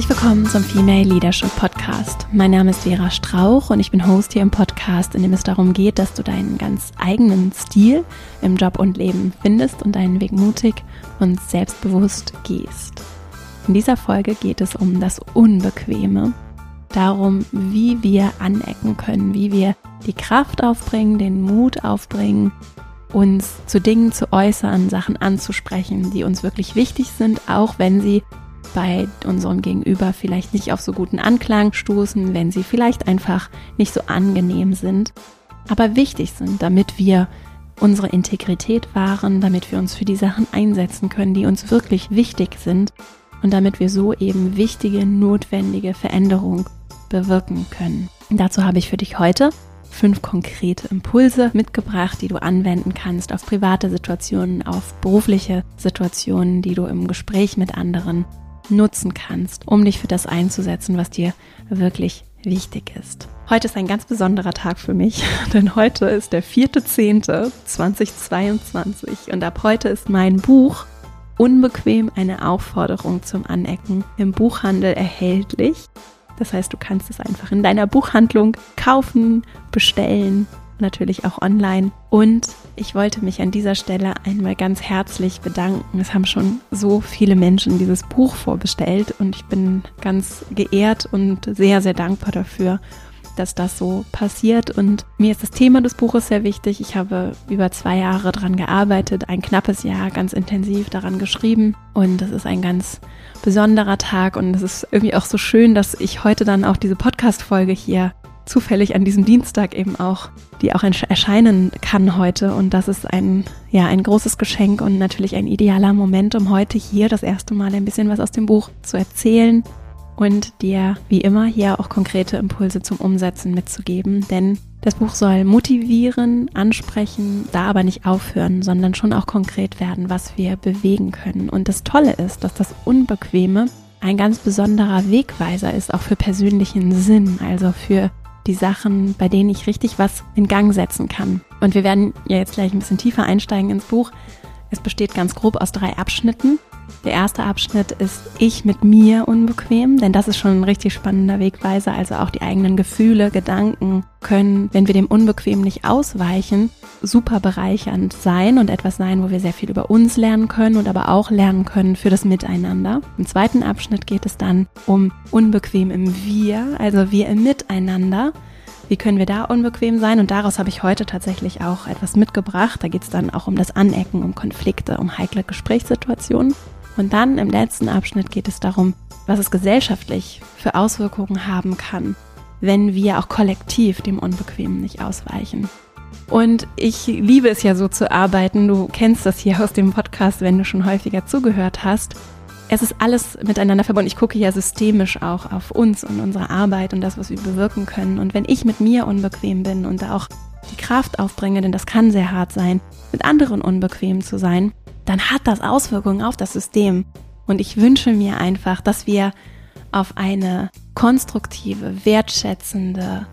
Herzlich willkommen zum Female Leadership Podcast. Mein Name ist Vera Strauch und ich bin Host hier im Podcast, in dem es darum geht, dass du deinen ganz eigenen Stil im Job und Leben findest und deinen Weg mutig und selbstbewusst gehst. In dieser Folge geht es um das Unbequeme, darum, wie wir anecken können, wie wir die Kraft aufbringen, den Mut aufbringen, uns zu Dingen zu äußern, Sachen anzusprechen, die uns wirklich wichtig sind, auch wenn sie bei unserem Gegenüber vielleicht nicht auf so guten Anklang stoßen, wenn sie vielleicht einfach nicht so angenehm sind, aber wichtig sind, damit wir unsere Integrität wahren, damit wir uns für die Sachen einsetzen können, die uns wirklich wichtig sind und damit wir so eben wichtige, notwendige Veränderungen bewirken können. Dazu habe ich für dich heute fünf konkrete Impulse mitgebracht, die du anwenden kannst auf private Situationen, auf berufliche Situationen, die du im Gespräch mit anderen nutzen kannst, um dich für das einzusetzen, was dir wirklich wichtig ist. Heute ist ein ganz besonderer Tag für mich, denn heute ist der 4.10.2022 und ab heute ist mein Buch Unbequem eine Aufforderung zum Anecken im Buchhandel erhältlich. Das heißt, du kannst es einfach in deiner Buchhandlung kaufen, bestellen natürlich auch online. Und ich wollte mich an dieser Stelle einmal ganz herzlich bedanken. Es haben schon so viele Menschen dieses Buch vorbestellt und ich bin ganz geehrt und sehr, sehr dankbar dafür, dass das so passiert. Und mir ist das Thema des Buches sehr wichtig. Ich habe über zwei Jahre daran gearbeitet, ein knappes Jahr ganz intensiv daran geschrieben. Und es ist ein ganz besonderer Tag und es ist irgendwie auch so schön, dass ich heute dann auch diese Podcast-Folge hier zufällig an diesem Dienstag eben auch, die auch erscheinen kann heute. Und das ist ein, ja, ein großes Geschenk und natürlich ein idealer Moment, um heute hier das erste Mal ein bisschen was aus dem Buch zu erzählen und dir wie immer hier auch konkrete Impulse zum Umsetzen mitzugeben. Denn das Buch soll motivieren, ansprechen, da aber nicht aufhören, sondern schon auch konkret werden, was wir bewegen können. Und das Tolle ist, dass das Unbequeme ein ganz besonderer Wegweiser ist, auch für persönlichen Sinn, also für die Sachen, bei denen ich richtig was in Gang setzen kann. Und wir werden ja jetzt gleich ein bisschen tiefer einsteigen ins Buch. Es besteht ganz grob aus drei Abschnitten. Der erste Abschnitt ist Ich mit mir unbequem, denn das ist schon ein richtig spannender Wegweiser. Also auch die eigenen Gefühle, Gedanken können, wenn wir dem Unbequem nicht ausweichen, super bereichernd sein und etwas sein, wo wir sehr viel über uns lernen können und aber auch lernen können für das Miteinander. Im zweiten Abschnitt geht es dann um Unbequem im Wir, also wir im Miteinander. Wie können wir da unbequem sein? Und daraus habe ich heute tatsächlich auch etwas mitgebracht. Da geht es dann auch um das Anecken, um Konflikte, um heikle Gesprächssituationen. Und dann im letzten Abschnitt geht es darum, was es gesellschaftlich für Auswirkungen haben kann, wenn wir auch kollektiv dem Unbequemen nicht ausweichen. Und ich liebe es ja so zu arbeiten. Du kennst das hier aus dem Podcast, wenn du schon häufiger zugehört hast. Es ist alles miteinander verbunden. Ich gucke ja systemisch auch auf uns und unsere Arbeit und das, was wir bewirken können. Und wenn ich mit mir unbequem bin und da auch die Kraft aufbringe, denn das kann sehr hart sein, mit anderen unbequem zu sein, dann hat das Auswirkungen auf das System. Und ich wünsche mir einfach, dass wir auf eine konstruktive, wertschätzende,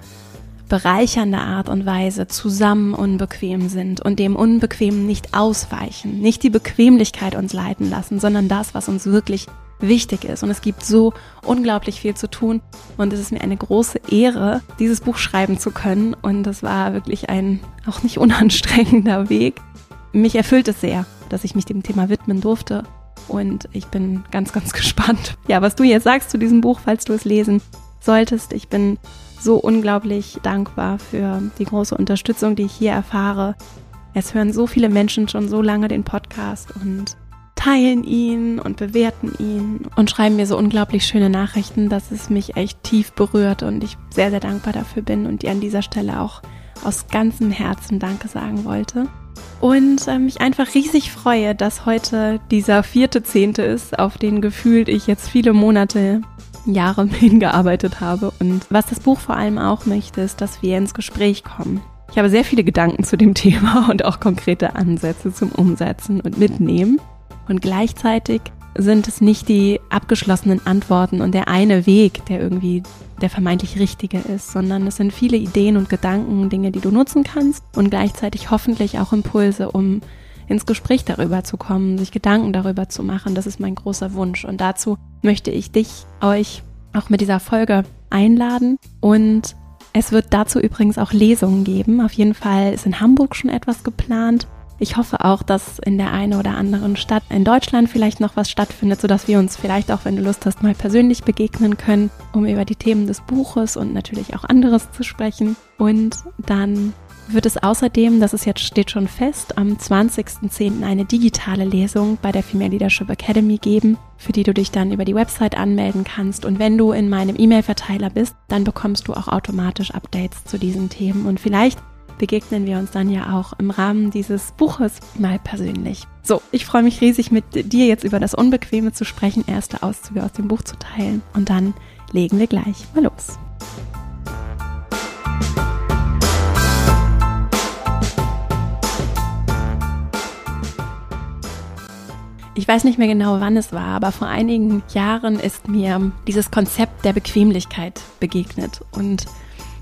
bereichernde Art und Weise zusammen unbequem sind und dem Unbequemen nicht ausweichen, nicht die Bequemlichkeit uns leiten lassen, sondern das, was uns wirklich wichtig ist. Und es gibt so unglaublich viel zu tun. Und es ist mir eine große Ehre, dieses Buch schreiben zu können. Und das war wirklich ein auch nicht unanstrengender Weg. Mich erfüllt es sehr dass ich mich dem Thema widmen durfte. Und ich bin ganz, ganz gespannt, ja, was du jetzt sagst zu diesem Buch, falls du es lesen solltest. Ich bin so unglaublich dankbar für die große Unterstützung, die ich hier erfahre. Es hören so viele Menschen schon so lange den Podcast und teilen ihn und bewerten ihn und schreiben mir so unglaublich schöne Nachrichten, dass es mich echt tief berührt und ich sehr, sehr dankbar dafür bin und dir an dieser Stelle auch aus ganzem Herzen Danke sagen wollte und äh, mich einfach riesig freue, dass heute dieser vierte Zehnte ist, auf den gefühlt ich jetzt viele Monate, Jahre hingearbeitet habe. Und was das Buch vor allem auch möchte, ist, dass wir ins Gespräch kommen. Ich habe sehr viele Gedanken zu dem Thema und auch konkrete Ansätze zum Umsetzen und Mitnehmen. Und gleichzeitig sind es nicht die abgeschlossenen Antworten und der eine Weg, der irgendwie der vermeintlich richtige ist, sondern es sind viele Ideen und Gedanken, Dinge, die du nutzen kannst und gleichzeitig hoffentlich auch Impulse, um ins Gespräch darüber zu kommen, sich Gedanken darüber zu machen. Das ist mein großer Wunsch. Und dazu möchte ich dich, euch auch mit dieser Folge einladen. Und es wird dazu übrigens auch Lesungen geben. Auf jeden Fall ist in Hamburg schon etwas geplant. Ich hoffe auch, dass in der einen oder anderen Stadt in Deutschland vielleicht noch was stattfindet, sodass wir uns vielleicht auch, wenn du Lust hast, mal persönlich begegnen können, um über die Themen des Buches und natürlich auch anderes zu sprechen. Und dann wird es außerdem, das ist jetzt steht schon fest, am 20.10. eine digitale Lesung bei der Female Leadership Academy geben, für die du dich dann über die Website anmelden kannst. Und wenn du in meinem E-Mail-Verteiler bist, dann bekommst du auch automatisch Updates zu diesen Themen. Und vielleicht begegnen wir uns dann ja auch im Rahmen dieses Buches mal persönlich. So, ich freue mich riesig mit dir jetzt über das Unbequeme zu sprechen, erste Auszüge aus dem Buch zu teilen und dann legen wir gleich mal los. Ich weiß nicht mehr genau, wann es war, aber vor einigen Jahren ist mir dieses Konzept der Bequemlichkeit begegnet und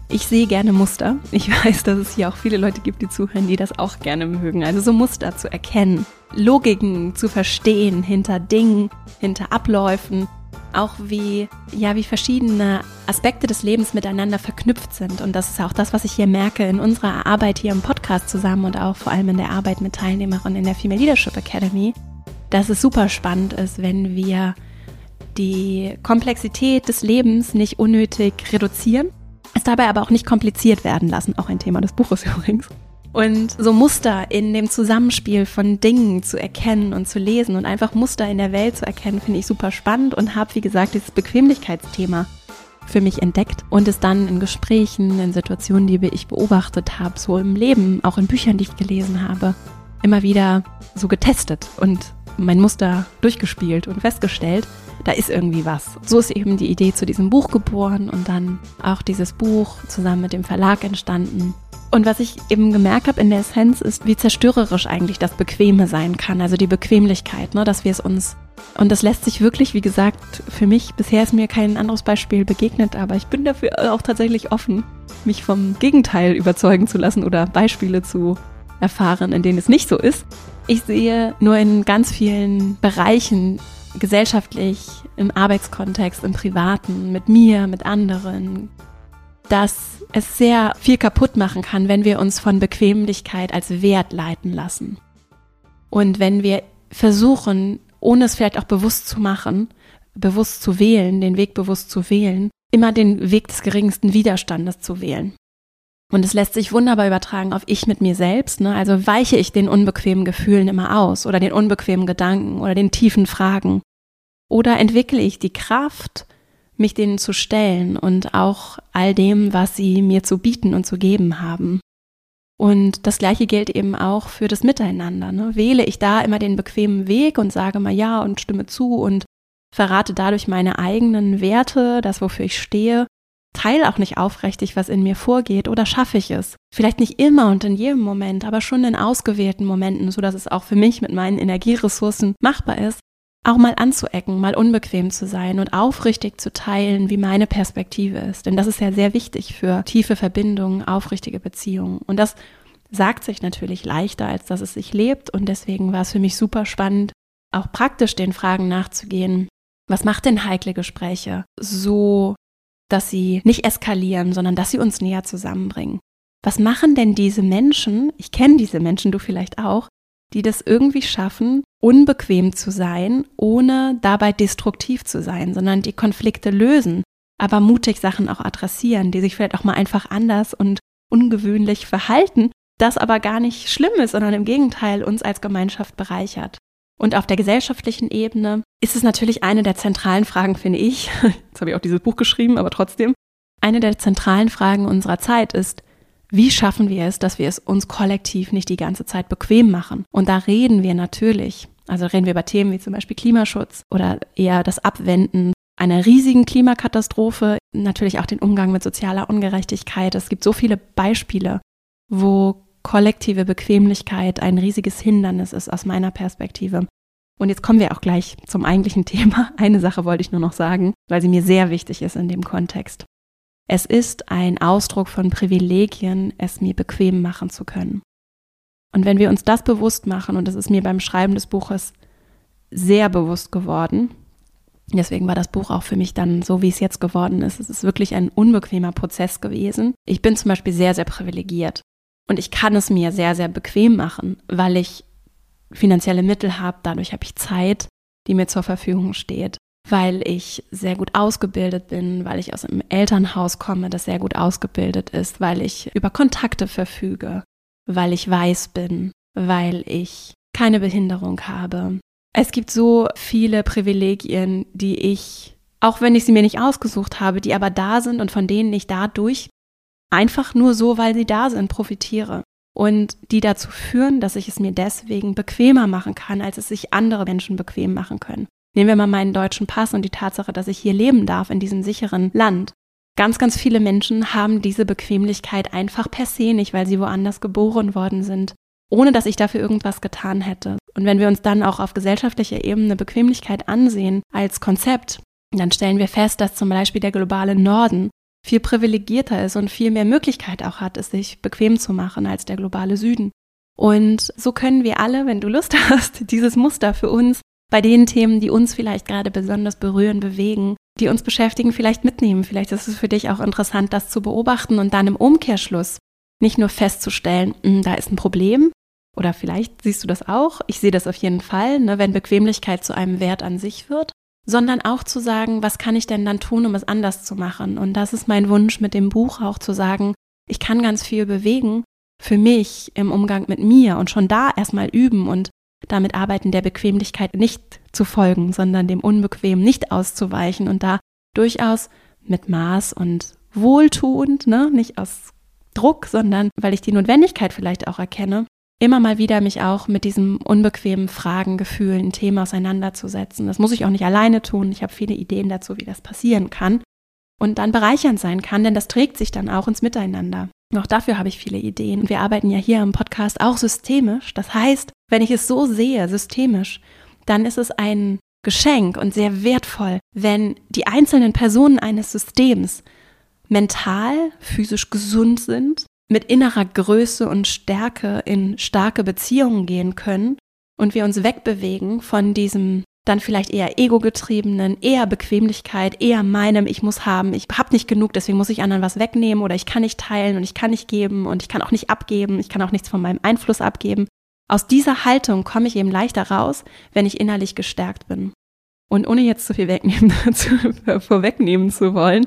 ich sehe gerne Muster. Ich weiß, dass es hier auch viele Leute gibt, die zuhören, die das auch gerne mögen. Also so Muster zu erkennen, Logiken zu verstehen hinter Dingen, hinter Abläufen, auch wie, ja, wie verschiedene Aspekte des Lebens miteinander verknüpft sind. Und das ist auch das, was ich hier merke in unserer Arbeit hier im Podcast zusammen und auch vor allem in der Arbeit mit Teilnehmerinnen in der Female Leadership Academy, dass es super spannend ist, wenn wir die Komplexität des Lebens nicht unnötig reduzieren, es dabei aber auch nicht kompliziert werden lassen, auch ein Thema des Buches übrigens. Und so Muster in dem Zusammenspiel von Dingen zu erkennen und zu lesen und einfach Muster in der Welt zu erkennen, finde ich super spannend und habe, wie gesagt, dieses Bequemlichkeitsthema für mich entdeckt und es dann in Gesprächen, in Situationen, die ich beobachtet habe, so im Leben, auch in Büchern, die ich gelesen habe, immer wieder so getestet und mein Muster durchgespielt und festgestellt, da ist irgendwie was. So ist eben die Idee zu diesem Buch geboren und dann auch dieses Buch zusammen mit dem Verlag entstanden. Und was ich eben gemerkt habe in der Essenz ist, wie zerstörerisch eigentlich das Bequeme sein kann, also die Bequemlichkeit, ne, dass wir es uns und das lässt sich wirklich, wie gesagt, für mich, bisher ist mir kein anderes Beispiel begegnet, aber ich bin dafür auch tatsächlich offen, mich vom Gegenteil überzeugen zu lassen oder Beispiele zu erfahren, in denen es nicht so ist. Ich sehe nur in ganz vielen Bereichen gesellschaftlich, im Arbeitskontext, im Privaten, mit mir, mit anderen, dass es sehr viel kaputt machen kann, wenn wir uns von Bequemlichkeit als Wert leiten lassen. Und wenn wir versuchen, ohne es vielleicht auch bewusst zu machen, bewusst zu wählen, den Weg bewusst zu wählen, immer den Weg des geringsten Widerstandes zu wählen. Und es lässt sich wunderbar übertragen auf ich mit mir selbst. Ne? Also weiche ich den unbequemen Gefühlen immer aus oder den unbequemen Gedanken oder den tiefen Fragen. Oder entwickle ich die Kraft, mich denen zu stellen und auch all dem, was sie mir zu bieten und zu geben haben. Und das Gleiche gilt eben auch für das Miteinander. Ne? Wähle ich da immer den bequemen Weg und sage mal ja und stimme zu und verrate dadurch meine eigenen Werte, das, wofür ich stehe, teile auch nicht aufrichtig, was in mir vorgeht oder schaffe ich es. Vielleicht nicht immer und in jedem Moment, aber schon in ausgewählten Momenten, so dass es auch für mich mit meinen Energieressourcen machbar ist, auch mal anzuecken, mal unbequem zu sein und aufrichtig zu teilen, wie meine Perspektive ist. Denn das ist ja sehr wichtig für tiefe Verbindungen, aufrichtige Beziehungen. Und das sagt sich natürlich leichter, als dass es sich lebt. Und deswegen war es für mich super spannend, auch praktisch den Fragen nachzugehen. Was macht denn heikle Gespräche so, dass sie nicht eskalieren, sondern dass sie uns näher zusammenbringen? Was machen denn diese Menschen, ich kenne diese Menschen, du vielleicht auch, die das irgendwie schaffen, unbequem zu sein, ohne dabei destruktiv zu sein, sondern die Konflikte lösen, aber mutig Sachen auch adressieren, die sich vielleicht auch mal einfach anders und ungewöhnlich verhalten, das aber gar nicht schlimm ist, sondern im Gegenteil uns als Gemeinschaft bereichert. Und auf der gesellschaftlichen Ebene ist es natürlich eine der zentralen Fragen, finde ich, jetzt habe ich auch dieses Buch geschrieben, aber trotzdem, eine der zentralen Fragen unserer Zeit ist, wie schaffen wir es, dass wir es uns kollektiv nicht die ganze Zeit bequem machen? Und da reden wir natürlich, also reden wir über Themen wie zum Beispiel Klimaschutz oder eher das Abwenden einer riesigen Klimakatastrophe, natürlich auch den Umgang mit sozialer Ungerechtigkeit. Es gibt so viele Beispiele, wo kollektive Bequemlichkeit ein riesiges Hindernis ist aus meiner Perspektive. Und jetzt kommen wir auch gleich zum eigentlichen Thema. Eine Sache wollte ich nur noch sagen, weil sie mir sehr wichtig ist in dem Kontext. Es ist ein Ausdruck von Privilegien, es mir bequem machen zu können. Und wenn wir uns das bewusst machen, und das ist mir beim Schreiben des Buches sehr bewusst geworden, deswegen war das Buch auch für mich dann so, wie es jetzt geworden ist. Es ist wirklich ein unbequemer Prozess gewesen. Ich bin zum Beispiel sehr, sehr privilegiert. Und ich kann es mir sehr, sehr bequem machen, weil ich finanzielle Mittel habe, dadurch habe ich Zeit, die mir zur Verfügung steht, weil ich sehr gut ausgebildet bin, weil ich aus einem Elternhaus komme, das sehr gut ausgebildet ist, weil ich über Kontakte verfüge, weil ich weiß bin, weil ich keine Behinderung habe. Es gibt so viele Privilegien, die ich, auch wenn ich sie mir nicht ausgesucht habe, die aber da sind und von denen ich dadurch einfach nur so, weil sie da sind, profitiere und die dazu führen, dass ich es mir deswegen bequemer machen kann, als es sich andere Menschen bequem machen können. Nehmen wir mal meinen deutschen Pass und die Tatsache, dass ich hier leben darf in diesem sicheren Land. Ganz, ganz viele Menschen haben diese Bequemlichkeit einfach per se nicht, weil sie woanders geboren worden sind, ohne dass ich dafür irgendwas getan hätte. Und wenn wir uns dann auch auf gesellschaftlicher Ebene Bequemlichkeit ansehen als Konzept, dann stellen wir fest, dass zum Beispiel der globale Norden viel privilegierter ist und viel mehr Möglichkeit auch hat, es sich bequem zu machen als der globale Süden. Und so können wir alle, wenn du Lust hast, dieses Muster für uns bei den Themen, die uns vielleicht gerade besonders berühren, bewegen, die uns beschäftigen, vielleicht mitnehmen. Vielleicht ist es für dich auch interessant, das zu beobachten und dann im Umkehrschluss nicht nur festzustellen, hm, da ist ein Problem, oder vielleicht siehst du das auch, ich sehe das auf jeden Fall, ne, wenn Bequemlichkeit zu einem Wert an sich wird, sondern auch zu sagen, was kann ich denn dann tun, um es anders zu machen? Und das ist mein Wunsch mit dem Buch auch zu sagen, ich kann ganz viel bewegen für mich im Umgang mit mir und schon da erstmal üben und damit arbeiten, der Bequemlichkeit nicht zu folgen, sondern dem Unbequem nicht auszuweichen und da durchaus mit Maß und wohltuend, ne, nicht aus Druck, sondern weil ich die Notwendigkeit vielleicht auch erkenne, immer mal wieder mich auch mit diesem unbequemen Fragen, Gefühlen, Thema auseinanderzusetzen. Das muss ich auch nicht alleine tun. Ich habe viele Ideen dazu, wie das passieren kann und dann bereichernd sein kann, denn das trägt sich dann auch ins Miteinander. Auch dafür habe ich viele Ideen. Und wir arbeiten ja hier im Podcast auch systemisch. Das heißt, wenn ich es so sehe, systemisch, dann ist es ein Geschenk und sehr wertvoll, wenn die einzelnen Personen eines Systems mental, physisch gesund sind, mit innerer Größe und Stärke in starke Beziehungen gehen können und wir uns wegbewegen von diesem dann vielleicht eher ego-getriebenen, eher Bequemlichkeit, eher meinem, ich muss haben, ich habe nicht genug, deswegen muss ich anderen was wegnehmen oder ich kann nicht teilen und ich kann nicht geben und ich kann auch nicht abgeben, ich kann auch nichts von meinem Einfluss abgeben. Aus dieser Haltung komme ich eben leichter raus, wenn ich innerlich gestärkt bin. Und ohne jetzt zu viel wegnehmen, vorwegnehmen zu wollen,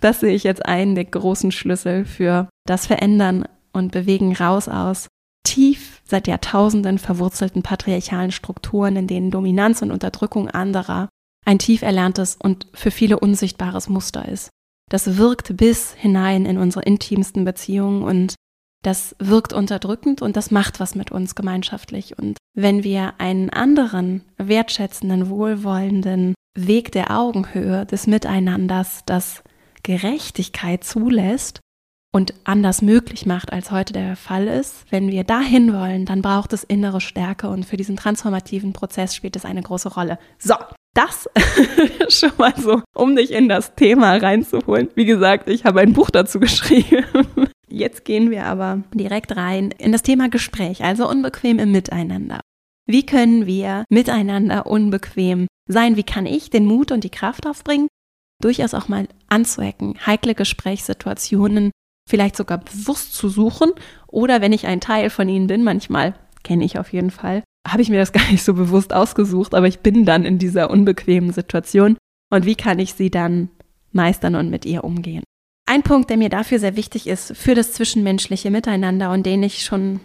das sehe ich jetzt einen der großen Schlüssel für das Verändern und Bewegen raus aus tief seit Jahrtausenden verwurzelten patriarchalen Strukturen, in denen Dominanz und Unterdrückung anderer ein tief erlerntes und für viele unsichtbares Muster ist. Das wirkt bis hinein in unsere intimsten Beziehungen und das wirkt unterdrückend und das macht was mit uns gemeinschaftlich. Und wenn wir einen anderen, wertschätzenden, wohlwollenden Weg der Augenhöhe, des Miteinanders, das Gerechtigkeit zulässt, und anders möglich macht, als heute der Fall ist. Wenn wir dahin wollen, dann braucht es innere Stärke und für diesen transformativen Prozess spielt es eine große Rolle. So, das schon mal so, um dich in das Thema reinzuholen. Wie gesagt, ich habe ein Buch dazu geschrieben. Jetzt gehen wir aber direkt rein in das Thema Gespräch, also unbequem im Miteinander. Wie können wir miteinander unbequem sein? Wie kann ich den Mut und die Kraft aufbringen, durchaus auch mal anzuecken, heikle Gesprächssituationen vielleicht sogar bewusst zu suchen oder wenn ich ein Teil von ihnen bin, manchmal kenne ich auf jeden Fall, habe ich mir das gar nicht so bewusst ausgesucht, aber ich bin dann in dieser unbequemen Situation und wie kann ich sie dann meistern und mit ihr umgehen. Ein Punkt, der mir dafür sehr wichtig ist, für das zwischenmenschliche Miteinander und den ich schon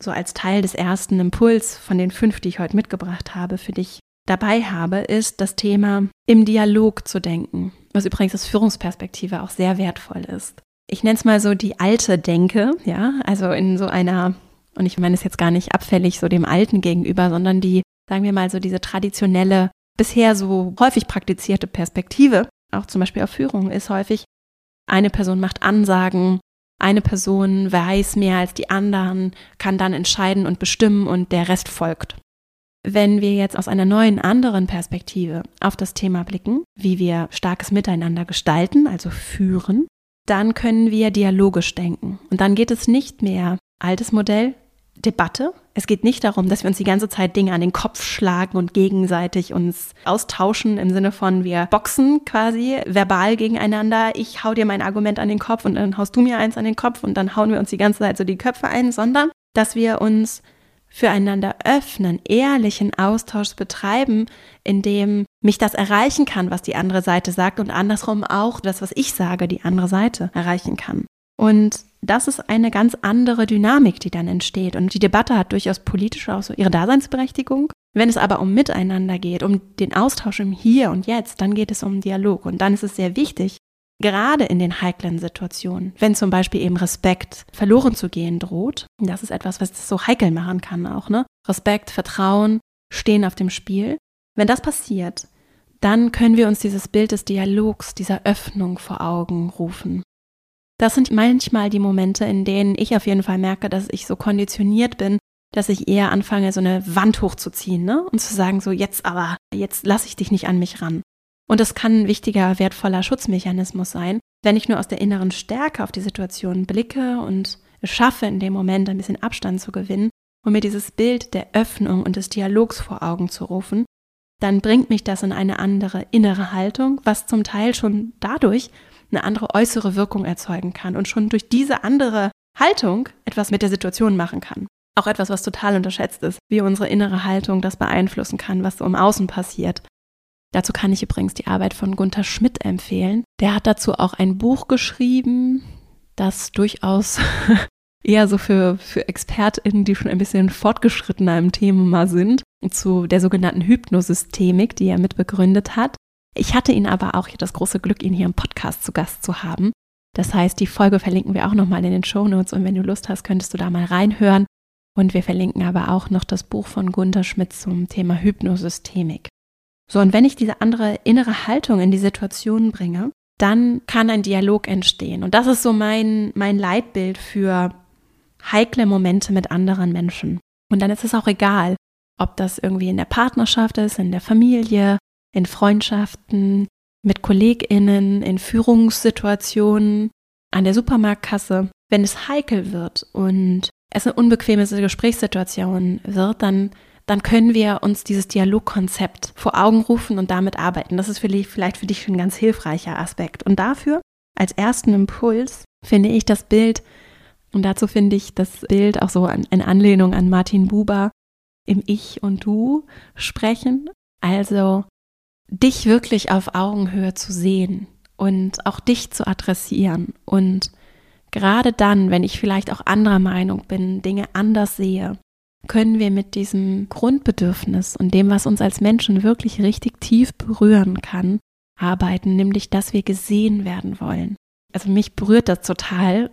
so als Teil des ersten Impuls von den fünf, die ich heute mitgebracht habe, für dich dabei habe, ist das Thema im Dialog zu denken, was übrigens aus Führungsperspektive auch sehr wertvoll ist. Ich nenne es mal so die alte Denke, ja, also in so einer, und ich meine es jetzt gar nicht abfällig so dem Alten gegenüber, sondern die, sagen wir mal so diese traditionelle, bisher so häufig praktizierte Perspektive, auch zum Beispiel auf Führung, ist häufig, eine Person macht Ansagen, eine Person weiß mehr als die anderen, kann dann entscheiden und bestimmen und der Rest folgt. Wenn wir jetzt aus einer neuen, anderen Perspektive auf das Thema blicken, wie wir starkes Miteinander gestalten, also führen, dann können wir dialogisch denken. Und dann geht es nicht mehr, altes Modell, Debatte. Es geht nicht darum, dass wir uns die ganze Zeit Dinge an den Kopf schlagen und gegenseitig uns austauschen im Sinne von wir boxen quasi verbal gegeneinander. Ich hau dir mein Argument an den Kopf und dann haust du mir eins an den Kopf und dann hauen wir uns die ganze Zeit so die Köpfe ein, sondern dass wir uns füreinander öffnen, ehrlichen Austausch betreiben, in dem mich das erreichen kann, was die andere Seite sagt und andersrum auch das, was ich sage, die andere Seite erreichen kann. Und das ist eine ganz andere Dynamik, die dann entsteht. Und die Debatte hat durchaus politisch auch so ihre Daseinsberechtigung. Wenn es aber um Miteinander geht, um den Austausch im Hier und Jetzt, dann geht es um Dialog. Und dann ist es sehr wichtig, gerade in den heiklen Situationen, wenn zum Beispiel eben Respekt verloren zu gehen droht, das ist etwas, was das so heikel machen kann auch, ne? Respekt, Vertrauen stehen auf dem Spiel. Wenn das passiert, dann können wir uns dieses Bild des Dialogs, dieser Öffnung vor Augen rufen. Das sind manchmal die Momente, in denen ich auf jeden Fall merke, dass ich so konditioniert bin, dass ich eher anfange, so eine Wand hochzuziehen, ne? Und zu sagen, so jetzt aber, jetzt lasse ich dich nicht an mich ran. Und das kann ein wichtiger, wertvoller Schutzmechanismus sein, wenn ich nur aus der inneren Stärke auf die Situation blicke und es schaffe, in dem Moment ein bisschen Abstand zu gewinnen und mir dieses Bild der Öffnung und des Dialogs vor Augen zu rufen, dann bringt mich das in eine andere innere Haltung, was zum Teil schon dadurch eine andere äußere Wirkung erzeugen kann und schon durch diese andere Haltung etwas mit der Situation machen kann. Auch etwas, was total unterschätzt ist, wie unsere innere Haltung das beeinflussen kann, was so im Außen passiert. Dazu kann ich übrigens die Arbeit von Gunther Schmidt empfehlen. Der hat dazu auch ein Buch geschrieben, das durchaus eher so für, für ExpertInnen, die schon ein bisschen fortgeschrittener im Thema sind, zu der sogenannten Hypnosystemik, die er mitbegründet hat. Ich hatte ihn aber auch das große Glück, ihn hier im Podcast zu Gast zu haben. Das heißt, die Folge verlinken wir auch nochmal in den Show Notes und wenn du Lust hast, könntest du da mal reinhören. Und wir verlinken aber auch noch das Buch von Gunther Schmidt zum Thema Hypnosystemik. So, und wenn ich diese andere innere Haltung in die Situation bringe, dann kann ein Dialog entstehen. Und das ist so mein, mein Leitbild für heikle Momente mit anderen Menschen. Und dann ist es auch egal, ob das irgendwie in der Partnerschaft ist, in der Familie, in Freundschaften, mit KollegInnen, in Führungssituationen, an der Supermarktkasse. Wenn es heikel wird und es eine unbequeme Gesprächssituation wird, dann, dann können wir uns dieses Dialogkonzept vor Augen rufen und damit arbeiten. Das ist vielleicht für dich ein ganz hilfreicher Aspekt. Und dafür, als ersten Impuls, finde ich das Bild, und dazu finde ich das Bild auch so in Anlehnung an Martin Buber, im Ich und Du sprechen. Also dich wirklich auf Augenhöhe zu sehen und auch dich zu adressieren. Und gerade dann, wenn ich vielleicht auch anderer Meinung bin, Dinge anders sehe, können wir mit diesem Grundbedürfnis und dem, was uns als Menschen wirklich richtig tief berühren kann, arbeiten, nämlich dass wir gesehen werden wollen. Also mich berührt das total.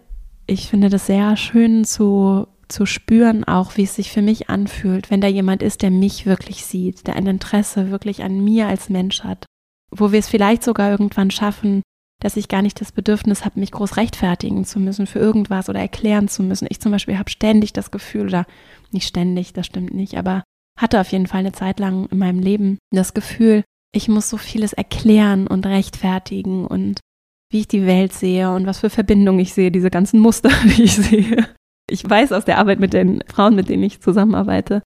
Ich finde das sehr schön zu zu spüren auch, wie es sich für mich anfühlt, wenn da jemand ist, der mich wirklich sieht, der ein Interesse wirklich an mir als Mensch hat, wo wir es vielleicht sogar irgendwann schaffen, dass ich gar nicht das Bedürfnis habe, mich groß rechtfertigen zu müssen für irgendwas oder erklären zu müssen. Ich zum Beispiel habe ständig das Gefühl, oder nicht ständig, das stimmt nicht, aber hatte auf jeden Fall eine Zeit lang in meinem Leben das Gefühl, ich muss so vieles erklären und rechtfertigen und wie ich die Welt sehe und was für Verbindungen ich sehe, diese ganzen Muster, die ich sehe. Ich weiß aus der Arbeit mit den Frauen, mit denen ich zusammenarbeite,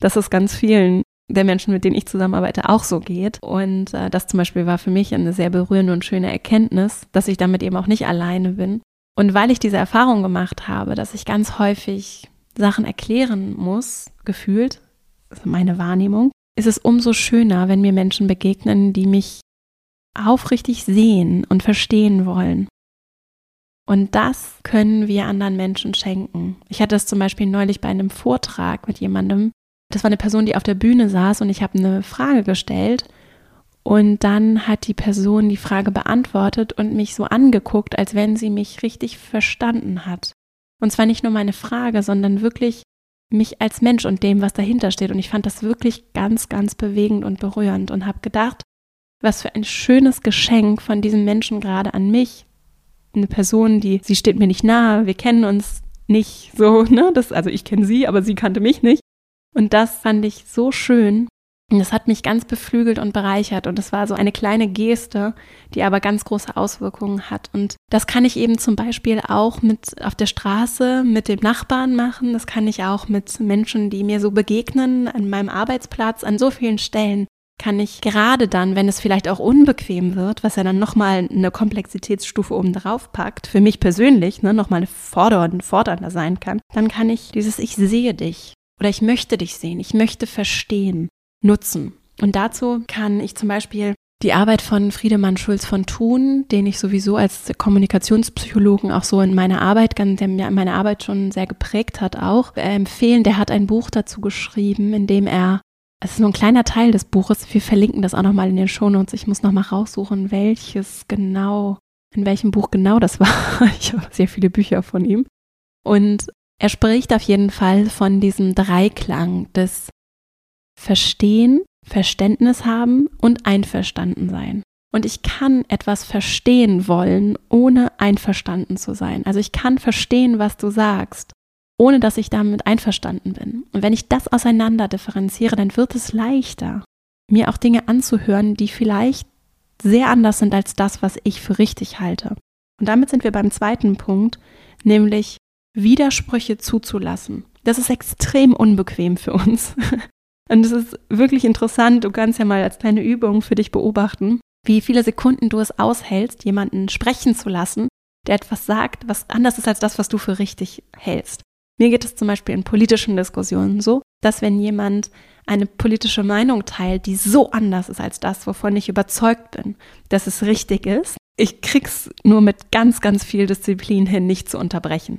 dass es ganz vielen der Menschen, mit denen ich zusammenarbeite, auch so geht. Und äh, das zum Beispiel war für mich eine sehr berührende und schöne Erkenntnis, dass ich damit eben auch nicht alleine bin. Und weil ich diese Erfahrung gemacht habe, dass ich ganz häufig Sachen erklären muss, gefühlt, ist meine Wahrnehmung, ist es umso schöner, wenn mir Menschen begegnen, die mich aufrichtig sehen und verstehen wollen und das können wir anderen Menschen schenken. Ich hatte das zum Beispiel neulich bei einem Vortrag mit jemandem. Das war eine Person, die auf der Bühne saß und ich habe eine Frage gestellt. Und dann hat die Person die Frage beantwortet und mich so angeguckt, als wenn sie mich richtig verstanden hat. Und zwar nicht nur meine Frage, sondern wirklich mich als Mensch und dem, was dahinter steht. Und ich fand das wirklich ganz, ganz bewegend und berührend und habe gedacht, was für ein schönes Geschenk von diesem Menschen gerade an mich, eine Person, die, sie steht mir nicht nahe, wir kennen uns nicht so, ne? Das, also ich kenne sie, aber sie kannte mich nicht. Und das fand ich so schön, Und das hat mich ganz beflügelt und bereichert. Und es war so eine kleine Geste, die aber ganz große Auswirkungen hat. Und das kann ich eben zum Beispiel auch mit auf der Straße mit dem Nachbarn machen. Das kann ich auch mit Menschen, die mir so begegnen, an meinem Arbeitsplatz, an so vielen Stellen. Kann ich gerade dann, wenn es vielleicht auch unbequem wird, was ja dann nochmal eine Komplexitätsstufe oben drauf packt, für mich persönlich, ne, nochmal fordernd, fordernder sein kann, dann kann ich dieses Ich sehe dich oder ich möchte dich sehen, ich möchte verstehen nutzen. Und dazu kann ich zum Beispiel die Arbeit von Friedemann Schulz von Thun, den ich sowieso als Kommunikationspsychologen auch so in meiner Arbeit, der mir meine Arbeit schon sehr geprägt hat, auch äh, empfehlen. Der hat ein Buch dazu geschrieben, in dem er, es ist nur ein kleiner Teil des Buches, wir verlinken das auch nochmal in den Shownotes. Ich muss nochmal raussuchen, welches genau, in welchem Buch genau das war. Ich habe sehr viele Bücher von ihm. Und er spricht auf jeden Fall von diesem Dreiklang des Verstehen, Verständnis haben und einverstanden sein. Und ich kann etwas verstehen wollen, ohne einverstanden zu sein. Also ich kann verstehen, was du sagst, ohne dass ich damit einverstanden bin. Und wenn ich das auseinander differenziere, dann wird es leichter, mir auch Dinge anzuhören, die vielleicht sehr anders sind als das, was ich für richtig halte. Und damit sind wir beim zweiten Punkt, nämlich Widersprüche zuzulassen. Das ist extrem unbequem für uns. Und es ist wirklich interessant, du kannst ja mal als kleine Übung für dich beobachten, wie viele Sekunden du es aushältst, jemanden sprechen zu lassen, der etwas sagt, was anders ist als das, was du für richtig hältst. Mir geht es zum Beispiel in politischen Diskussionen so, dass wenn jemand eine politische Meinung teilt, die so anders ist als das, wovon ich überzeugt bin, dass es richtig ist, ich krieg's nur mit ganz, ganz viel Disziplin hin, nicht zu unterbrechen.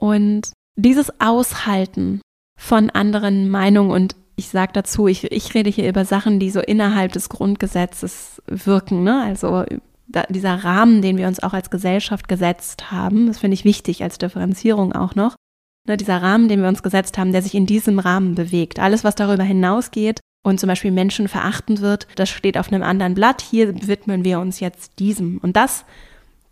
Und dieses Aushalten von anderen Meinungen und ich sage dazu, ich, ich rede hier über Sachen, die so innerhalb des Grundgesetzes wirken. Ne? Also da, dieser Rahmen, den wir uns auch als Gesellschaft gesetzt haben, das finde ich wichtig als Differenzierung auch noch. Ne? Dieser Rahmen, den wir uns gesetzt haben, der sich in diesem Rahmen bewegt. Alles, was darüber hinausgeht und zum Beispiel Menschen verachten wird, das steht auf einem anderen Blatt. Hier widmen wir uns jetzt diesem. Und das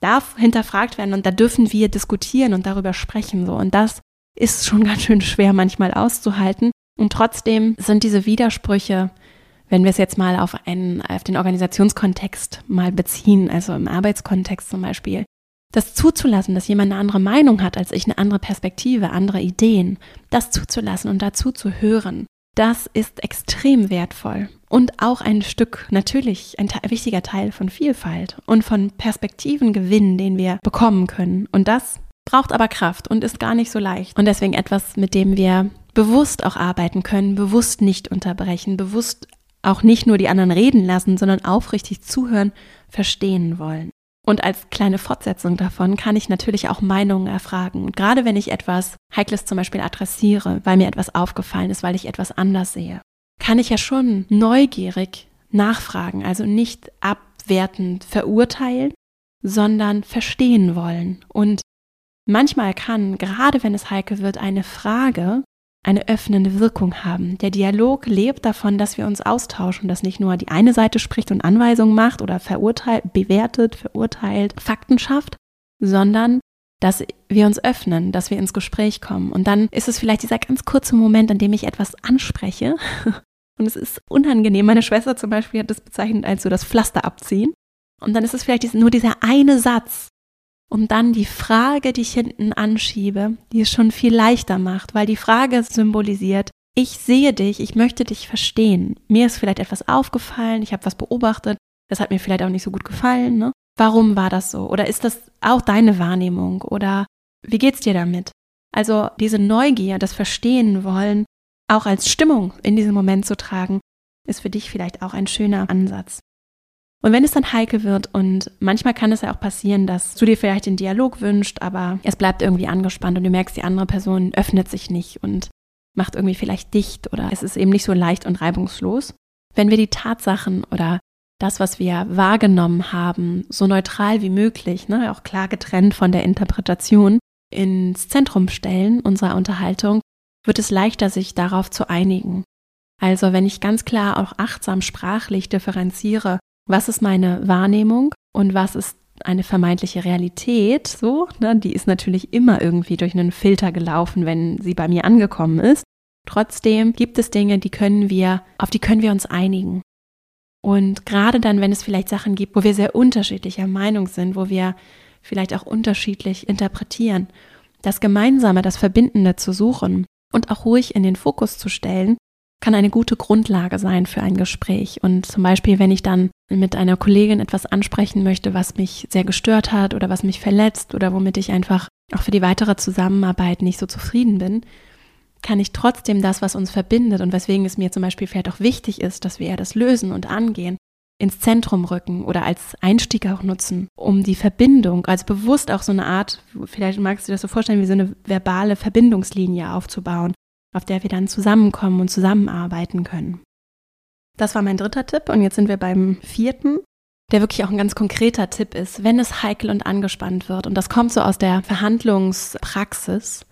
darf hinterfragt werden und da dürfen wir diskutieren und darüber sprechen. So. Und das ist schon ganz schön schwer manchmal auszuhalten. Und trotzdem sind diese Widersprüche, wenn wir es jetzt mal auf, einen, auf den Organisationskontext mal beziehen, also im Arbeitskontext zum Beispiel, das zuzulassen, dass jemand eine andere Meinung hat als ich, eine andere Perspektive, andere Ideen, das zuzulassen und dazu zu hören, das ist extrem wertvoll und auch ein Stück, natürlich ein, wichtiger Teil von Vielfalt und von Perspektivengewinn, den wir bekommen können. Und das braucht aber Kraft und ist gar nicht so leicht. Und deswegen etwas, mit dem wir bewusst auch arbeiten können, bewusst nicht unterbrechen, bewusst auch nicht nur die anderen reden lassen, sondern aufrichtig zuhören, verstehen wollen. Und als kleine Fortsetzung davon kann ich natürlich auch Meinungen erfragen. Und gerade wenn ich etwas Heikles zum Beispiel adressiere, weil mir etwas aufgefallen ist, weil ich etwas anders sehe, kann ich ja schon neugierig nachfragen, also nicht abwertend verurteilen, sondern verstehen wollen. Und manchmal kann, gerade wenn es heikel wird, eine Frage eine öffnende Wirkung haben. Der Dialog lebt davon, dass wir uns austauschen, dass nicht nur die eine Seite spricht und Anweisungen macht oder verurteilt, bewertet, verurteilt, Fakten schafft, sondern dass wir uns öffnen, dass wir ins Gespräch kommen. Und dann ist es vielleicht dieser ganz kurze Moment, in dem ich etwas anspreche. Und es ist unangenehm. Meine Schwester zum Beispiel hat das bezeichnet als so das Pflaster abziehen. Und dann ist es vielleicht nur dieser eine Satz, und dann die Frage, die ich hinten anschiebe, die es schon viel leichter macht, weil die Frage symbolisiert, ich sehe dich, ich möchte dich verstehen. Mir ist vielleicht etwas aufgefallen, ich habe was beobachtet, das hat mir vielleicht auch nicht so gut gefallen. Ne? Warum war das so? Oder ist das auch deine Wahrnehmung? Oder wie geht's dir damit? Also diese Neugier, das Verstehen wollen, auch als Stimmung in diesem Moment zu tragen, ist für dich vielleicht auch ein schöner Ansatz. Und wenn es dann heikel wird und manchmal kann es ja auch passieren, dass du dir vielleicht den Dialog wünscht, aber es bleibt irgendwie angespannt und du merkst, die andere Person öffnet sich nicht und macht irgendwie vielleicht dicht oder es ist eben nicht so leicht und reibungslos. Wenn wir die Tatsachen oder das, was wir wahrgenommen haben, so neutral wie möglich, ne, auch klar getrennt von der Interpretation, ins Zentrum stellen unserer Unterhaltung, wird es leichter, sich darauf zu einigen. Also wenn ich ganz klar auch achtsam sprachlich differenziere, was ist meine Wahrnehmung und was ist eine vermeintliche Realität, so, ne, die ist natürlich immer irgendwie durch einen Filter gelaufen, wenn sie bei mir angekommen ist. Trotzdem gibt es Dinge, die können wir, auf die können wir uns einigen. Und gerade dann, wenn es vielleicht Sachen gibt, wo wir sehr unterschiedlicher Meinung sind, wo wir vielleicht auch unterschiedlich interpretieren, das Gemeinsame, das Verbindende zu suchen und auch ruhig in den Fokus zu stellen, kann eine gute Grundlage sein für ein Gespräch. Und zum Beispiel, wenn ich dann mit einer Kollegin etwas ansprechen möchte, was mich sehr gestört hat oder was mich verletzt oder womit ich einfach auch für die weitere Zusammenarbeit nicht so zufrieden bin, kann ich trotzdem das, was uns verbindet und weswegen es mir zum Beispiel vielleicht auch wichtig ist, dass wir das lösen und angehen, ins Zentrum rücken oder als Einstieg auch nutzen, um die Verbindung, also bewusst auch so eine Art, vielleicht magst du dir das so vorstellen, wie so eine verbale Verbindungslinie aufzubauen, auf der wir dann zusammenkommen und zusammenarbeiten können. Das war mein dritter Tipp und jetzt sind wir beim vierten, der wirklich auch ein ganz konkreter Tipp ist, wenn es heikel und angespannt wird. Und das kommt so aus der Verhandlungspraxis.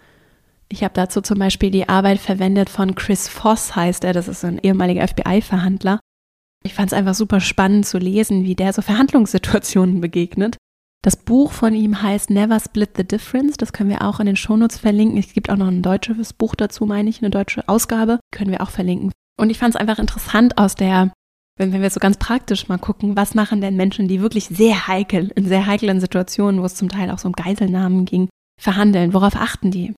Ich habe dazu zum Beispiel die Arbeit verwendet von Chris Voss, heißt er. Das ist ein ehemaliger FBI-Verhandler. Ich fand es einfach super spannend zu lesen, wie der so Verhandlungssituationen begegnet. Das Buch von ihm heißt Never Split the Difference. Das können wir auch in den Shownotes verlinken. Es gibt auch noch ein deutsches Buch dazu, meine ich, eine deutsche Ausgabe. Können wir auch verlinken. Und ich fand es einfach interessant aus der, wenn, wenn wir so ganz praktisch mal gucken, was machen denn Menschen, die wirklich sehr heikel, in sehr heiklen Situationen, wo es zum Teil auch so um Geiselnahmen ging, verhandeln? Worauf achten die?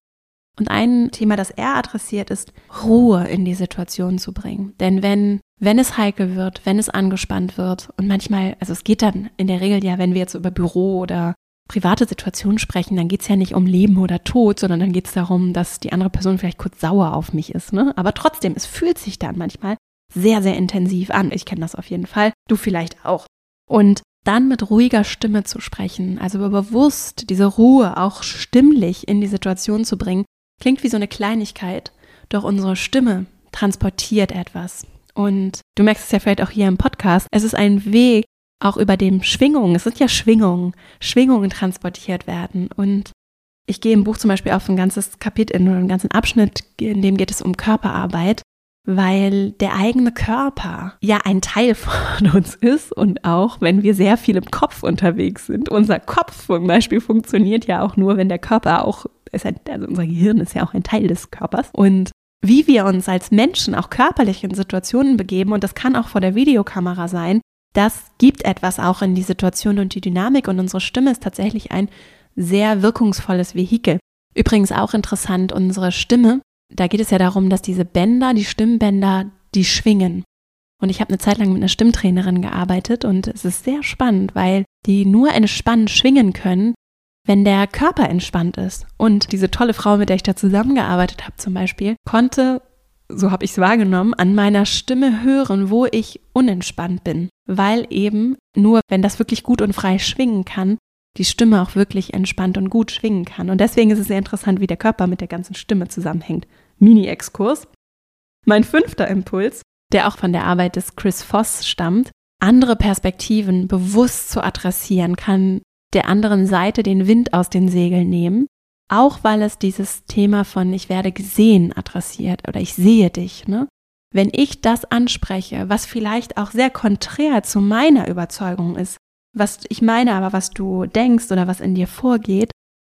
Und ein Thema, das er adressiert, ist, Ruhe in die Situation zu bringen. Denn wenn, wenn es heikel wird, wenn es angespannt wird und manchmal, also es geht dann in der Regel ja, wenn wir jetzt über Büro oder private Situationen sprechen, dann geht es ja nicht um Leben oder Tod, sondern dann geht es darum, dass die andere Person vielleicht kurz sauer auf mich ist. Ne? Aber trotzdem, es fühlt sich dann manchmal sehr, sehr intensiv an. Ich kenne das auf jeden Fall. Du vielleicht auch. Und dann mit ruhiger Stimme zu sprechen, also bewusst diese Ruhe auch stimmlich in die Situation zu bringen, Klingt wie so eine Kleinigkeit, doch unsere Stimme transportiert etwas. Und du merkst es ja vielleicht auch hier im Podcast, es ist ein Weg, auch über dem Schwingungen, es sind ja Schwingungen, Schwingungen transportiert werden. Und ich gehe im Buch zum Beispiel auf ein ganzes Kapitel, in einen ganzen Abschnitt, in dem geht es um Körperarbeit, weil der eigene Körper ja ein Teil von uns ist und auch wenn wir sehr viel im Kopf unterwegs sind. Unser Kopf zum Beispiel funktioniert ja auch nur, wenn der Körper auch also unser Gehirn ist ja auch ein Teil des Körpers. Und wie wir uns als Menschen auch körperlich in Situationen begeben, und das kann auch vor der Videokamera sein, das gibt etwas auch in die Situation und die Dynamik. Und unsere Stimme ist tatsächlich ein sehr wirkungsvolles Vehikel. Übrigens auch interessant, unsere Stimme, da geht es ja darum, dass diese Bänder, die Stimmbänder, die schwingen. Und ich habe eine Zeit lang mit einer Stimmtrainerin gearbeitet und es ist sehr spannend, weil die nur entspannt schwingen können, wenn der Körper entspannt ist. Und diese tolle Frau, mit der ich da zusammengearbeitet habe zum Beispiel, konnte, so habe ich es wahrgenommen, an meiner Stimme hören, wo ich unentspannt bin. Weil eben nur, wenn das wirklich gut und frei schwingen kann, die Stimme auch wirklich entspannt und gut schwingen kann. Und deswegen ist es sehr interessant, wie der Körper mit der ganzen Stimme zusammenhängt. Mini-Exkurs. Mein fünfter Impuls, der auch von der Arbeit des Chris Voss stammt, andere Perspektiven bewusst zu adressieren, kann der anderen Seite den Wind aus den Segeln nehmen, auch weil es dieses Thema von ich werde gesehen adressiert oder ich sehe dich. Ne? Wenn ich das anspreche, was vielleicht auch sehr konträr zu meiner Überzeugung ist, was ich meine aber, was du denkst oder was in dir vorgeht,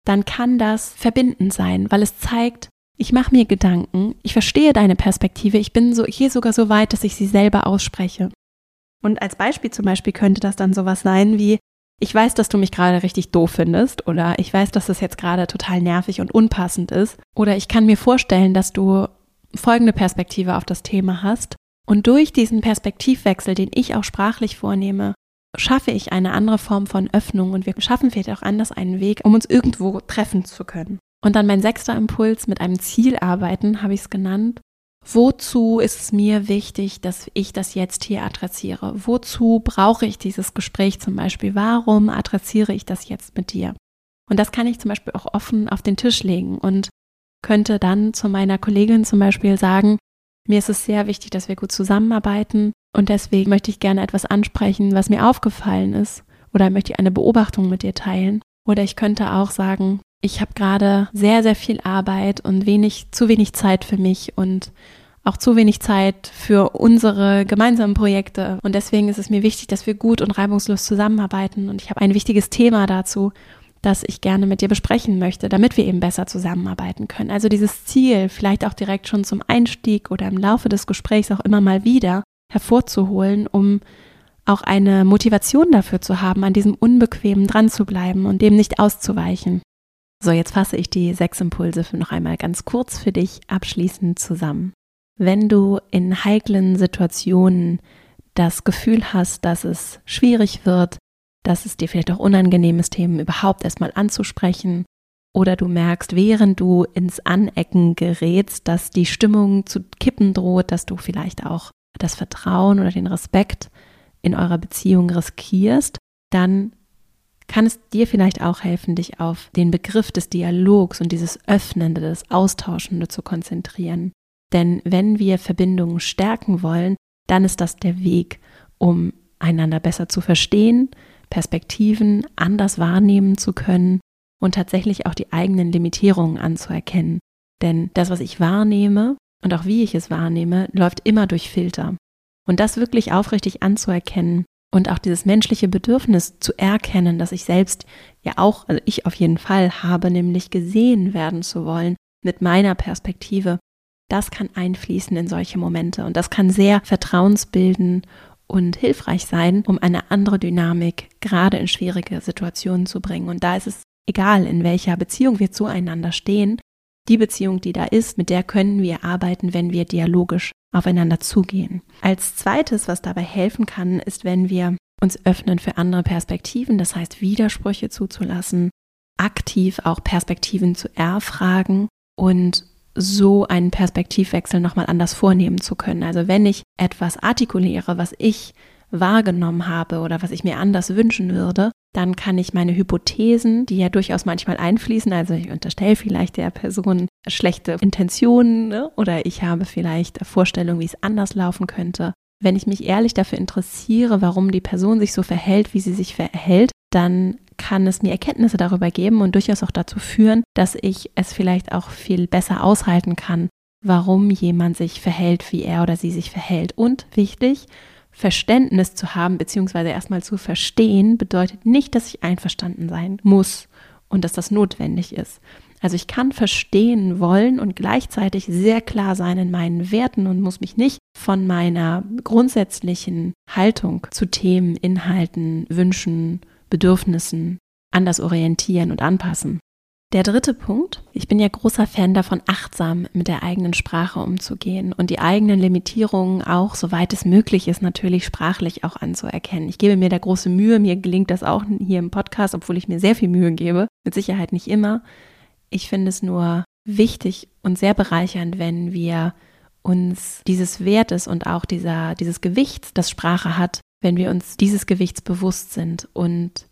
dann kann das verbindend sein, weil es zeigt, ich mache mir Gedanken, ich verstehe deine Perspektive, ich bin so hier sogar so weit, dass ich sie selber ausspreche. Und als Beispiel zum Beispiel könnte das dann sowas sein wie, ich weiß, dass du mich gerade richtig doof findest oder ich weiß, dass das jetzt gerade total nervig und unpassend ist oder ich kann mir vorstellen, dass du folgende Perspektive auf das Thema hast und durch diesen Perspektivwechsel, den ich auch sprachlich vornehme, schaffe ich eine andere Form von Öffnung und wir schaffen vielleicht auch anders einen Weg, um uns irgendwo treffen zu können. Und dann mein sechster Impuls mit einem Ziel arbeiten, habe ich es genannt. Wozu ist es mir wichtig, dass ich das jetzt hier adressiere? Wozu brauche ich dieses Gespräch zum Beispiel? Warum adressiere ich das jetzt mit dir? Und das kann ich zum Beispiel auch offen auf den Tisch legen und könnte dann zu meiner Kollegin zum Beispiel sagen, mir ist es sehr wichtig, dass wir gut zusammenarbeiten und deswegen möchte ich gerne etwas ansprechen, was mir aufgefallen ist oder möchte ich eine Beobachtung mit dir teilen. Oder ich könnte auch sagen, ich habe gerade sehr, sehr viel Arbeit und wenig, zu wenig Zeit für mich und auch zu wenig Zeit für unsere gemeinsamen Projekte. Und deswegen ist es mir wichtig, dass wir gut und reibungslos zusammenarbeiten. Und ich habe ein wichtiges Thema dazu. Das ich gerne mit dir besprechen möchte, damit wir eben besser zusammenarbeiten können. Also dieses Ziel, vielleicht auch direkt schon zum Einstieg oder im Laufe des Gesprächs auch immer mal wieder hervorzuholen, um auch eine Motivation dafür zu haben, an diesem Unbequemen dran zu bleiben und dem nicht auszuweichen. So, jetzt fasse ich die sechs Impulse noch einmal ganz kurz für dich abschließend zusammen. Wenn du in heiklen Situationen das Gefühl hast, dass es schwierig wird, dass es dir vielleicht auch unangenehm ist, Themen überhaupt erstmal anzusprechen, oder du merkst, während du ins Anecken gerätst, dass die Stimmung zu kippen droht, dass du vielleicht auch das Vertrauen oder den Respekt in eurer Beziehung riskierst, dann kann es dir vielleicht auch helfen, dich auf den Begriff des Dialogs und dieses Öffnende, das Austauschende zu konzentrieren. Denn wenn wir Verbindungen stärken wollen, dann ist das der Weg, um einander besser zu verstehen, Perspektiven anders wahrnehmen zu können und tatsächlich auch die eigenen Limitierungen anzuerkennen. Denn das, was ich wahrnehme und auch wie ich es wahrnehme, läuft immer durch Filter. Und das wirklich aufrichtig anzuerkennen und auch dieses menschliche Bedürfnis zu erkennen, dass ich selbst ja auch, also ich auf jeden Fall habe, nämlich gesehen werden zu wollen mit meiner Perspektive, das kann einfließen in solche Momente und das kann sehr vertrauensbilden und hilfreich sein, um eine andere Dynamik gerade in schwierige Situationen zu bringen. Und da ist es egal, in welcher Beziehung wir zueinander stehen, die Beziehung, die da ist, mit der können wir arbeiten, wenn wir dialogisch aufeinander zugehen. Als zweites, was dabei helfen kann, ist, wenn wir uns öffnen für andere Perspektiven, das heißt Widersprüche zuzulassen, aktiv auch Perspektiven zu erfragen und so einen Perspektivwechsel nochmal anders vornehmen zu können. Also wenn ich etwas artikuliere, was ich wahrgenommen habe oder was ich mir anders wünschen würde, dann kann ich meine Hypothesen, die ja durchaus manchmal einfließen, also ich unterstelle vielleicht der Person schlechte Intentionen ne? oder ich habe vielleicht Vorstellungen, wie es anders laufen könnte. Wenn ich mich ehrlich dafür interessiere, warum die Person sich so verhält, wie sie sich verhält, dann kann es mir Erkenntnisse darüber geben und durchaus auch dazu führen, dass ich es vielleicht auch viel besser aushalten kann, warum jemand sich verhält, wie er oder sie sich verhält. Und wichtig, Verständnis zu haben, beziehungsweise erstmal zu verstehen, bedeutet nicht, dass ich einverstanden sein muss und dass das notwendig ist. Also ich kann verstehen wollen und gleichzeitig sehr klar sein in meinen Werten und muss mich nicht von meiner grundsätzlichen Haltung zu Themen, Inhalten, Wünschen, Bedürfnissen anders orientieren und anpassen. Der dritte Punkt. Ich bin ja großer Fan davon, achtsam mit der eigenen Sprache umzugehen und die eigenen Limitierungen auch, soweit es möglich ist, natürlich sprachlich auch anzuerkennen. Ich gebe mir da große Mühe. Mir gelingt das auch hier im Podcast, obwohl ich mir sehr viel Mühe gebe. Mit Sicherheit nicht immer. Ich finde es nur wichtig und sehr bereichernd, wenn wir uns dieses Wertes und auch dieser, dieses Gewichts, das Sprache hat, wenn wir uns dieses Gewichts bewusst sind und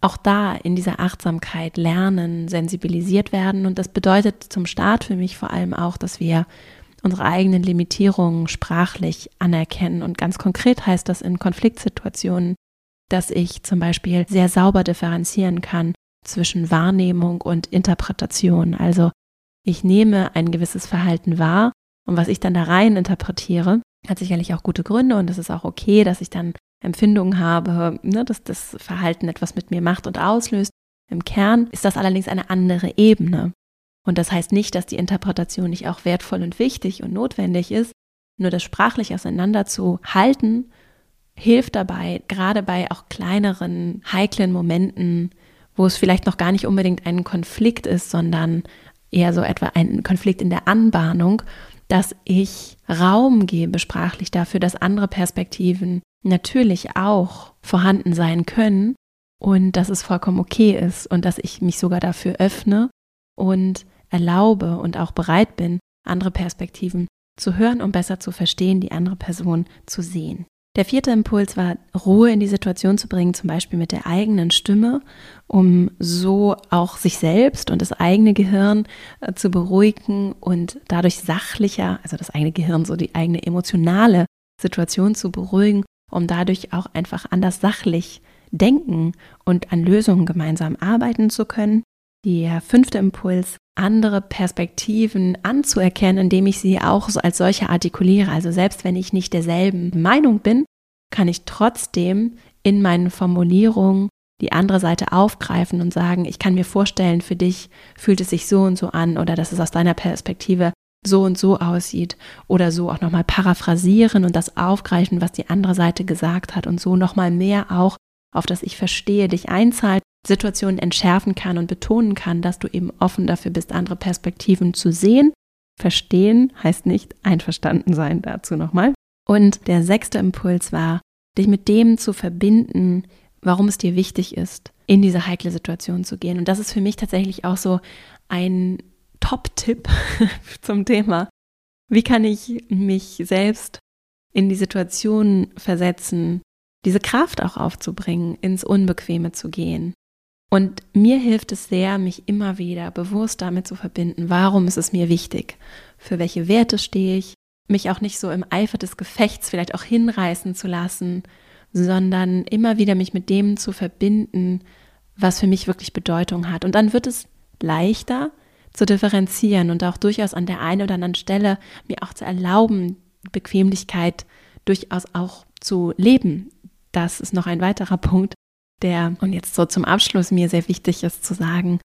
auch da in dieser Achtsamkeit lernen, sensibilisiert werden. Und das bedeutet zum Start für mich vor allem auch, dass wir unsere eigenen Limitierungen sprachlich anerkennen. Und ganz konkret heißt das in Konfliktsituationen, dass ich zum Beispiel sehr sauber differenzieren kann zwischen Wahrnehmung und Interpretation. Also ich nehme ein gewisses Verhalten wahr und was ich dann da rein interpretiere, hat sicherlich auch gute Gründe und es ist auch okay, dass ich dann Empfindungen habe, ne, dass das Verhalten etwas mit mir macht und auslöst. Im Kern ist das allerdings eine andere Ebene. Und das heißt nicht, dass die Interpretation nicht auch wertvoll und wichtig und notwendig ist. Nur das sprachlich auseinanderzuhalten hilft dabei, gerade bei auch kleineren, heiklen Momenten, wo es vielleicht noch gar nicht unbedingt ein Konflikt ist, sondern eher so etwa ein Konflikt in der Anbahnung, dass ich Raum gebe sprachlich dafür, dass andere Perspektiven natürlich auch vorhanden sein können und dass es vollkommen okay ist und dass ich mich sogar dafür öffne und erlaube und auch bereit bin, andere Perspektiven zu hören, um besser zu verstehen, die andere Person zu sehen. Der vierte Impuls war, Ruhe in die Situation zu bringen, zum Beispiel mit der eigenen Stimme, um so auch sich selbst und das eigene Gehirn äh, zu beruhigen und dadurch sachlicher, also das eigene Gehirn, so die eigene emotionale Situation zu beruhigen um dadurch auch einfach anders sachlich denken und an Lösungen gemeinsam arbeiten zu können. Der fünfte Impuls, andere Perspektiven anzuerkennen, indem ich sie auch als solche artikuliere. Also selbst wenn ich nicht derselben Meinung bin, kann ich trotzdem in meinen Formulierungen die andere Seite aufgreifen und sagen, ich kann mir vorstellen, für dich fühlt es sich so und so an oder dass es aus deiner Perspektive so und so aussieht oder so auch nochmal paraphrasieren und das aufgreifen, was die andere Seite gesagt hat und so nochmal mehr auch auf das Ich verstehe dich einzahlt, Situationen entschärfen kann und betonen kann, dass du eben offen dafür bist, andere Perspektiven zu sehen. Verstehen heißt nicht einverstanden sein dazu nochmal. Und der sechste Impuls war, dich mit dem zu verbinden, warum es dir wichtig ist, in diese heikle Situation zu gehen. Und das ist für mich tatsächlich auch so ein Top-Tipp zum Thema. Wie kann ich mich selbst in die Situation versetzen, diese Kraft auch aufzubringen, ins Unbequeme zu gehen? Und mir hilft es sehr, mich immer wieder bewusst damit zu verbinden, warum ist es mir wichtig, für welche Werte stehe ich, mich auch nicht so im Eifer des Gefechts vielleicht auch hinreißen zu lassen, sondern immer wieder mich mit dem zu verbinden, was für mich wirklich Bedeutung hat. Und dann wird es leichter zu differenzieren und auch durchaus an der einen oder anderen Stelle mir auch zu erlauben, Bequemlichkeit durchaus auch zu leben. Das ist noch ein weiterer Punkt, der, und jetzt so zum Abschluss, mir sehr wichtig ist zu sagen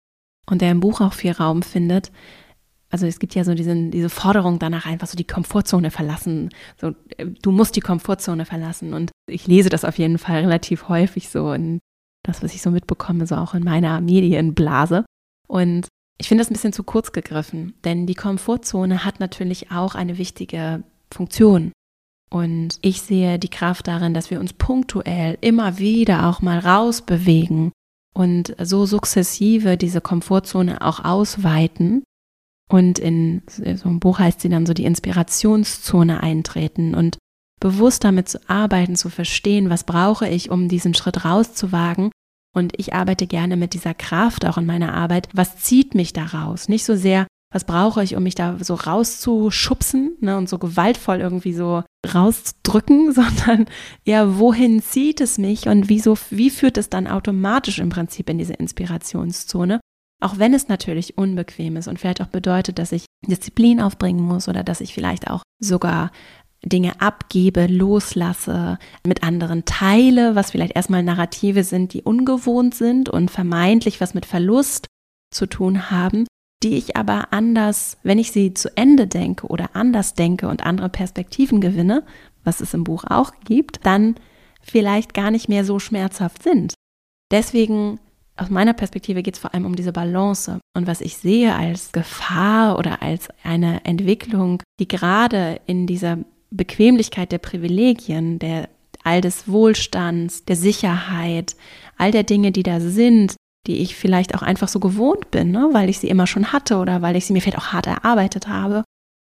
und der im Buch auch viel Raum findet. Also es gibt ja so diesen, diese Forderung danach, einfach so die Komfortzone verlassen. So, äh, du musst die Komfortzone verlassen. Und ich lese das auf jeden Fall relativ häufig so in das, was ich so mitbekomme, so auch in meiner Medienblase. Und ich finde das ein bisschen zu kurz gegriffen, denn die Komfortzone hat natürlich auch eine wichtige Funktion. Und ich sehe die Kraft darin, dass wir uns punktuell immer wieder auch mal rausbewegen und so sukzessive diese Komfortzone auch ausweiten und in so einem Buch heißt sie dann so die Inspirationszone eintreten und bewusst damit zu arbeiten, zu verstehen, was brauche ich, um diesen Schritt rauszuwagen. Und ich arbeite gerne mit dieser Kraft auch in meiner Arbeit. Was zieht mich da raus? Nicht so sehr, was brauche ich, um mich da so rauszuschubsen ne, und so gewaltvoll irgendwie so rauszudrücken, sondern eher, wohin zieht es mich und wieso, wie führt es dann automatisch im Prinzip in diese Inspirationszone? Auch wenn es natürlich unbequem ist und vielleicht auch bedeutet, dass ich Disziplin aufbringen muss oder dass ich vielleicht auch sogar Dinge abgebe, loslasse, mit anderen teile, was vielleicht erstmal Narrative sind, die ungewohnt sind und vermeintlich was mit Verlust zu tun haben, die ich aber anders, wenn ich sie zu Ende denke oder anders denke und andere Perspektiven gewinne, was es im Buch auch gibt, dann vielleicht gar nicht mehr so schmerzhaft sind. Deswegen, aus meiner Perspektive geht es vor allem um diese Balance. Und was ich sehe als Gefahr oder als eine Entwicklung, die gerade in dieser Bequemlichkeit der Privilegien, der all des Wohlstands, der Sicherheit, all der Dinge, die da sind, die ich vielleicht auch einfach so gewohnt bin, ne? weil ich sie immer schon hatte oder weil ich sie mir vielleicht auch hart erarbeitet habe,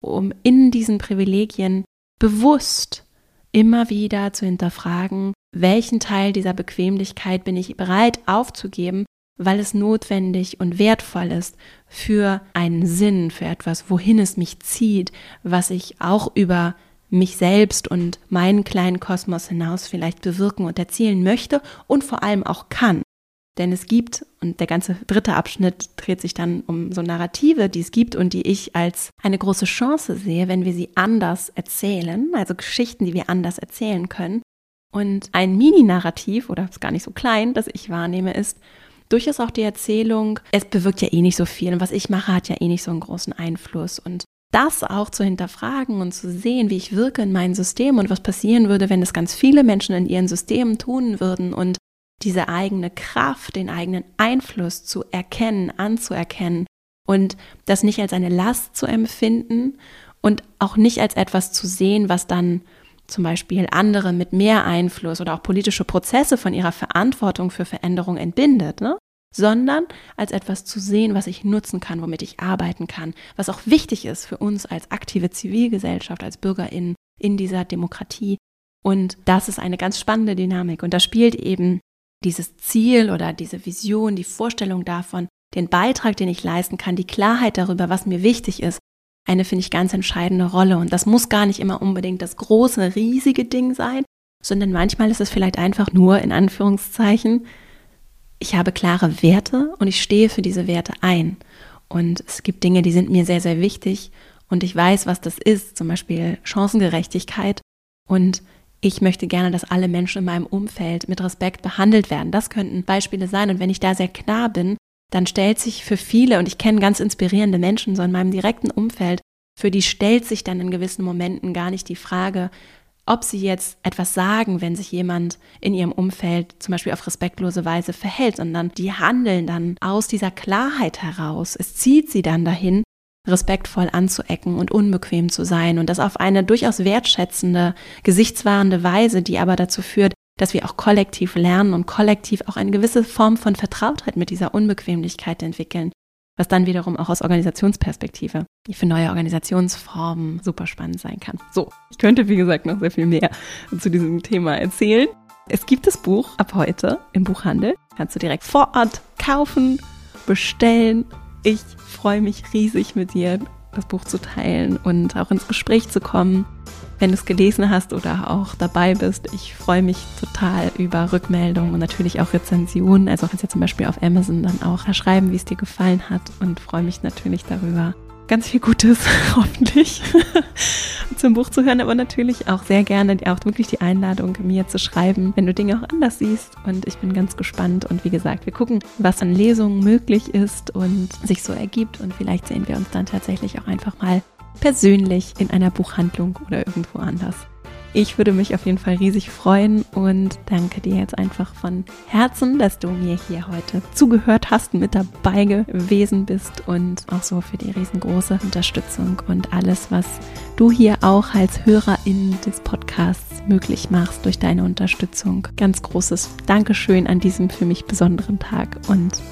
um in diesen Privilegien bewusst immer wieder zu hinterfragen, welchen Teil dieser Bequemlichkeit bin ich bereit aufzugeben, weil es notwendig und wertvoll ist für einen Sinn, für etwas, wohin es mich zieht, was ich auch über mich selbst und meinen kleinen Kosmos hinaus vielleicht bewirken und erzielen möchte und vor allem auch kann. Denn es gibt, und der ganze dritte Abschnitt dreht sich dann um so Narrative, die es gibt und die ich als eine große Chance sehe, wenn wir sie anders erzählen, also Geschichten, die wir anders erzählen können. Und ein Mini-Narrativ, oder ist gar nicht so klein, das ich wahrnehme, ist durchaus auch die Erzählung, es bewirkt ja eh nicht so viel und was ich mache, hat ja eh nicht so einen großen Einfluss. Und das auch zu hinterfragen und zu sehen, wie ich wirke in meinem System und was passieren würde, wenn es ganz viele Menschen in ihren Systemen tun würden und diese eigene Kraft, den eigenen Einfluss zu erkennen, anzuerkennen und das nicht als eine Last zu empfinden und auch nicht als etwas zu sehen, was dann zum Beispiel andere mit mehr Einfluss oder auch politische Prozesse von ihrer Verantwortung für Veränderung entbindet, ne? Sondern als etwas zu sehen, was ich nutzen kann, womit ich arbeiten kann, was auch wichtig ist für uns als aktive Zivilgesellschaft, als BürgerInnen in dieser Demokratie. Und das ist eine ganz spannende Dynamik. Und da spielt eben dieses Ziel oder diese Vision, die Vorstellung davon, den Beitrag, den ich leisten kann, die Klarheit darüber, was mir wichtig ist, eine, finde ich, ganz entscheidende Rolle. Und das muss gar nicht immer unbedingt das große, riesige Ding sein, sondern manchmal ist es vielleicht einfach nur, in Anführungszeichen, ich habe klare Werte und ich stehe für diese Werte ein. Und es gibt Dinge, die sind mir sehr, sehr wichtig und ich weiß, was das ist, zum Beispiel Chancengerechtigkeit. Und ich möchte gerne, dass alle Menschen in meinem Umfeld mit Respekt behandelt werden. Das könnten Beispiele sein. Und wenn ich da sehr klar bin, dann stellt sich für viele, und ich kenne ganz inspirierende Menschen so in meinem direkten Umfeld, für die stellt sich dann in gewissen Momenten gar nicht die Frage, ob sie jetzt etwas sagen, wenn sich jemand in ihrem Umfeld zum Beispiel auf respektlose Weise verhält, sondern die handeln dann aus dieser Klarheit heraus. Es zieht sie dann dahin, respektvoll anzuecken und unbequem zu sein und das auf eine durchaus wertschätzende, gesichtswahrende Weise, die aber dazu führt, dass wir auch kollektiv lernen und kollektiv auch eine gewisse Form von Vertrautheit mit dieser Unbequemlichkeit entwickeln, was dann wiederum auch aus Organisationsperspektive für neue Organisationsformen super spannend sein kann. So, ich könnte wie gesagt noch sehr viel mehr zu diesem Thema erzählen. Es gibt das Buch ab heute im Buchhandel. Kannst du direkt vor Ort kaufen, bestellen. Ich freue mich riesig mit dir das Buch zu teilen und auch ins Gespräch zu kommen wenn du es gelesen hast oder auch dabei bist. Ich freue mich total über Rückmeldungen und natürlich auch Rezensionen. Also kannst ja zum Beispiel auf Amazon dann auch schreiben, wie es dir gefallen hat und freue mich natürlich darüber. Ganz viel Gutes, hoffentlich, zum Buch zu hören, aber natürlich auch sehr gerne auch wirklich die Einladung, mir zu schreiben, wenn du Dinge auch anders siehst. Und ich bin ganz gespannt. Und wie gesagt, wir gucken, was an Lesungen möglich ist und sich so ergibt. Und vielleicht sehen wir uns dann tatsächlich auch einfach mal persönlich in einer Buchhandlung oder irgendwo anders. Ich würde mich auf jeden Fall riesig freuen und danke dir jetzt einfach von Herzen, dass du mir hier heute zugehört hast, mit dabei gewesen bist und auch so für die riesengroße Unterstützung und alles, was du hier auch als Hörerin des Podcasts möglich machst durch deine Unterstützung. Ganz großes Dankeschön an diesem für mich besonderen Tag und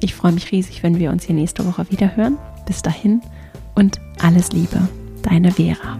ich freue mich riesig, wenn wir uns hier nächste Woche wieder hören. Bis dahin und alles Liebe, deine Vera.